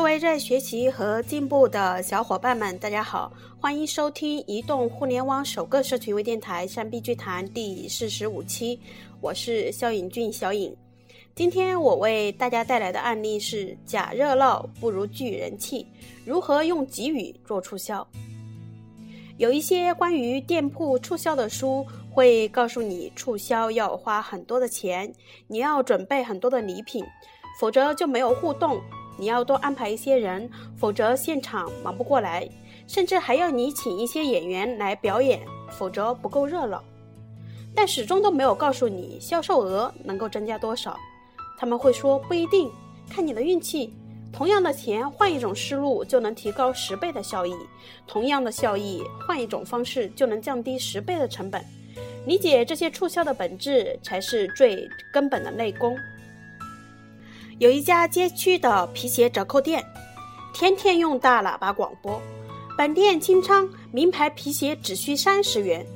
各位在学习和进步的小伙伴们，大家好，欢迎收听移动互联网首个社群微电台《山壁剧谈》第四十五期，我是肖颖俊小颖。今天我为大家带来的案例是“假热闹不如聚人气”，如何用给予做促销？有一些关于店铺促销的书会告诉你，促销要花很多的钱，你要准备很多的礼品，否则就没有互动。你要多安排一些人，否则现场忙不过来；甚至还要你请一些演员来表演，否则不够热闹。但始终都没有告诉你销售额能够增加多少。他们会说不一定，看你的运气。同样的钱换一种思路就能提高十倍的效益，同样的效益换一种方式就能降低十倍的成本。理解这些促销的本质，才是最根本的内功。有一家街区的皮鞋折扣店，天天用大喇叭广播：“本店清仓，名牌皮鞋只需三十元。”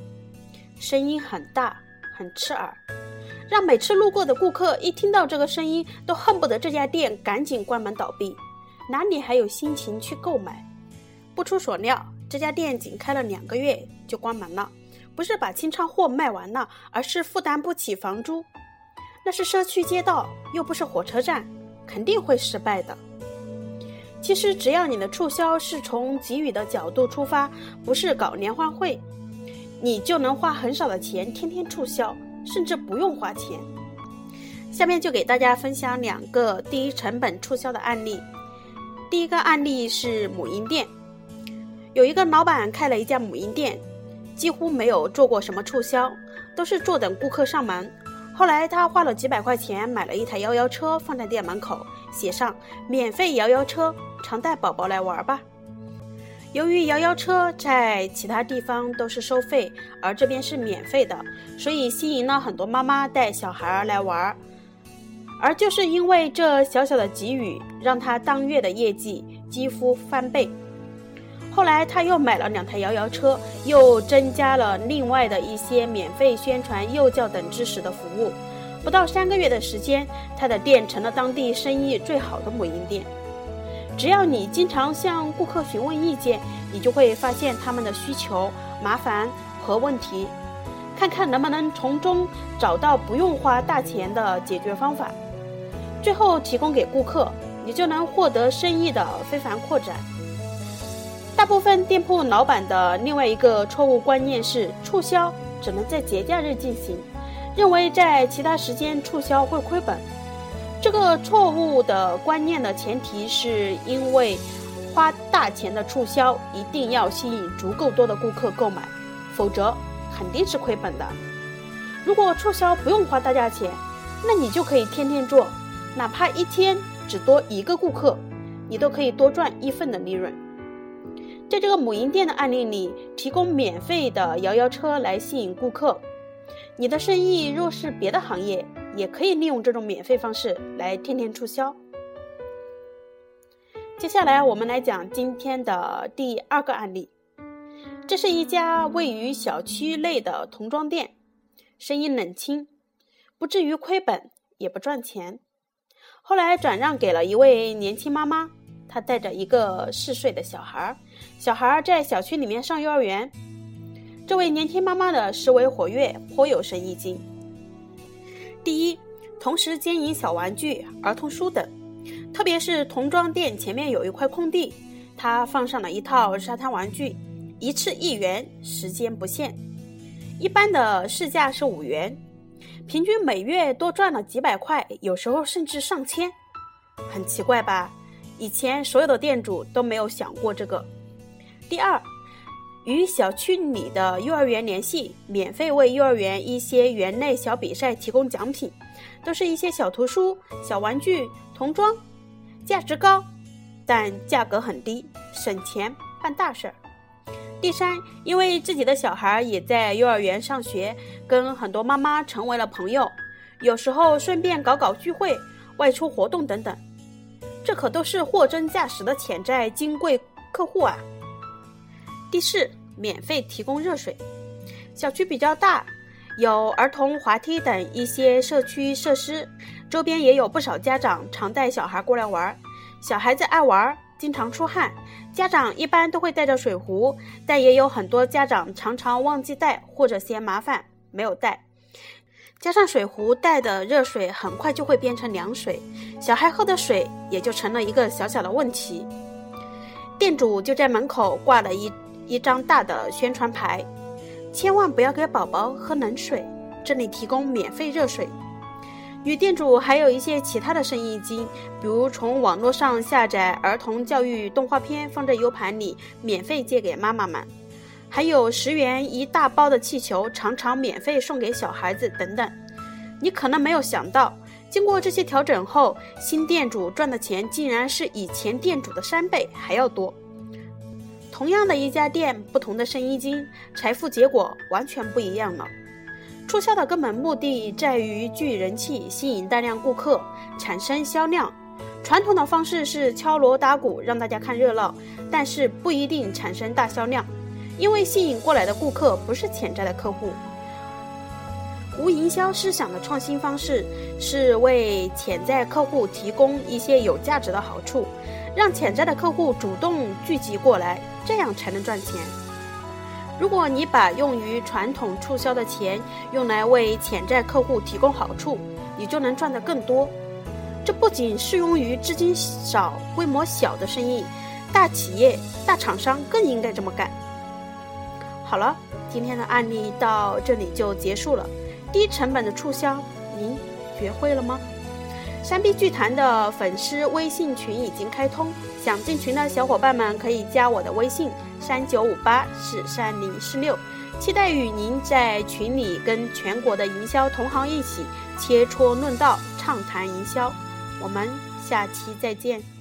声音很大，很刺耳，让每次路过的顾客一听到这个声音，都恨不得这家店赶紧关门倒闭，哪里还有心情去购买？不出所料，这家店仅开了两个月就关门了，不是把清仓货卖完了，而是负担不起房租。那是社区街道，又不是火车站，肯定会失败的。其实，只要你的促销是从给予的角度出发，不是搞联欢会，你就能花很少的钱天天促销，甚至不用花钱。下面就给大家分享两个低成本促销的案例。第一个案例是母婴店，有一个老板开了一家母婴店，几乎没有做过什么促销，都是坐等顾客上门。后来，他花了几百块钱买了一台摇摇车，放在店门口，写上“免费摇摇车，常带宝宝来玩吧”。由于摇摇车在其他地方都是收费，而这边是免费的，所以吸引了很多妈妈带小孩来玩。而就是因为这小小的给予，让他当月的业绩几乎翻倍。后来他又买了两台摇摇车，又增加了另外的一些免费宣传幼教等知识的服务。不到三个月的时间，他的店成了当地生意最好的母婴店。只要你经常向顾客询问意见，你就会发现他们的需求、麻烦和问题，看看能不能从中找到不用花大钱的解决方法，最后提供给顾客，你就能获得生意的非凡扩展。大部分店铺老板的另外一个错误观念是，促销只能在节假日进行，认为在其他时间促销会亏本。这个错误的观念的前提是因为，花大钱的促销一定要吸引足够多的顾客购买，否则肯定是亏本的。如果促销不用花大价钱，那你就可以天天做，哪怕一天只多一个顾客，你都可以多赚一份的利润。在这个母婴店的案例里，提供免费的摇摇车来吸引顾客。你的生意若是别的行业，也可以利用这种免费方式来天天促销。接下来，我们来讲今天的第二个案例。这是一家位于小区内的童装店，生意冷清，不至于亏本，也不赚钱。后来转让给了一位年轻妈妈。他带着一个四岁的小孩儿，小孩儿在小区里面上幼儿园。这位年轻妈妈的思维活跃，颇有生意经。第一，同时兼营小玩具、儿童书等，特别是童装店前面有一块空地，他放上了一套沙滩玩具，一次一元，时间不限。一般的市价是五元，平均每月多赚了几百块，有时候甚至上千，很奇怪吧？以前所有的店主都没有想过这个。第二，与小区里的幼儿园联系，免费为幼儿园一些园内小比赛提供奖品，都是一些小图书、小玩具、童装，价值高，但价格很低，省钱办大事儿。第三，因为自己的小孩也在幼儿园上学，跟很多妈妈成为了朋友，有时候顺便搞搞聚会、外出活动等等。这可都是货真价实的潜在金贵客户啊！第四，免费提供热水。小区比较大，有儿童滑梯等一些社区设施，周边也有不少家长常带小孩过来玩。小孩子爱玩，经常出汗，家长一般都会带着水壶，但也有很多家长常常忘记带或者嫌麻烦没有带。加上水壶带的热水很快就会变成凉水，小孩喝的水也就成了一个小小的问题。店主就在门口挂了一一张大的宣传牌：千万不要给宝宝喝冷水，这里提供免费热水。女店主还有一些其他的生意经，比如从网络上下载儿童教育动画片，放在 U 盘里免费借给妈妈们。还有十元一大包的气球，常常免费送给小孩子等等。你可能没有想到，经过这些调整后，新店主赚的钱竟然是以前店主的三倍还要多。同样的一家店，不同的生意经，财富结果完全不一样了。促销的根本目的在于聚人气，吸引大量顾客，产生销量。传统的方式是敲锣打鼓让大家看热闹，但是不一定产生大销量。因为吸引过来的顾客不是潜在的客户，无营销思想的创新方式是为潜在客户提供一些有价值的好处，让潜在的客户主动聚集过来，这样才能赚钱。如果你把用于传统促销的钱用来为潜在客户提供好处，你就能赚得更多。这不仅适用于资金少、规模小的生意，大企业、大厂商更应该这么干。好了，今天的案例到这里就结束了。低成本的促销，您学会了吗？山 B 剧团的粉丝微信群已经开通，想进群的小伙伴们可以加我的微信三九五八四三零四六，期待与您在群里跟全国的营销同行一起切磋论道，畅谈营销。我们下期再见。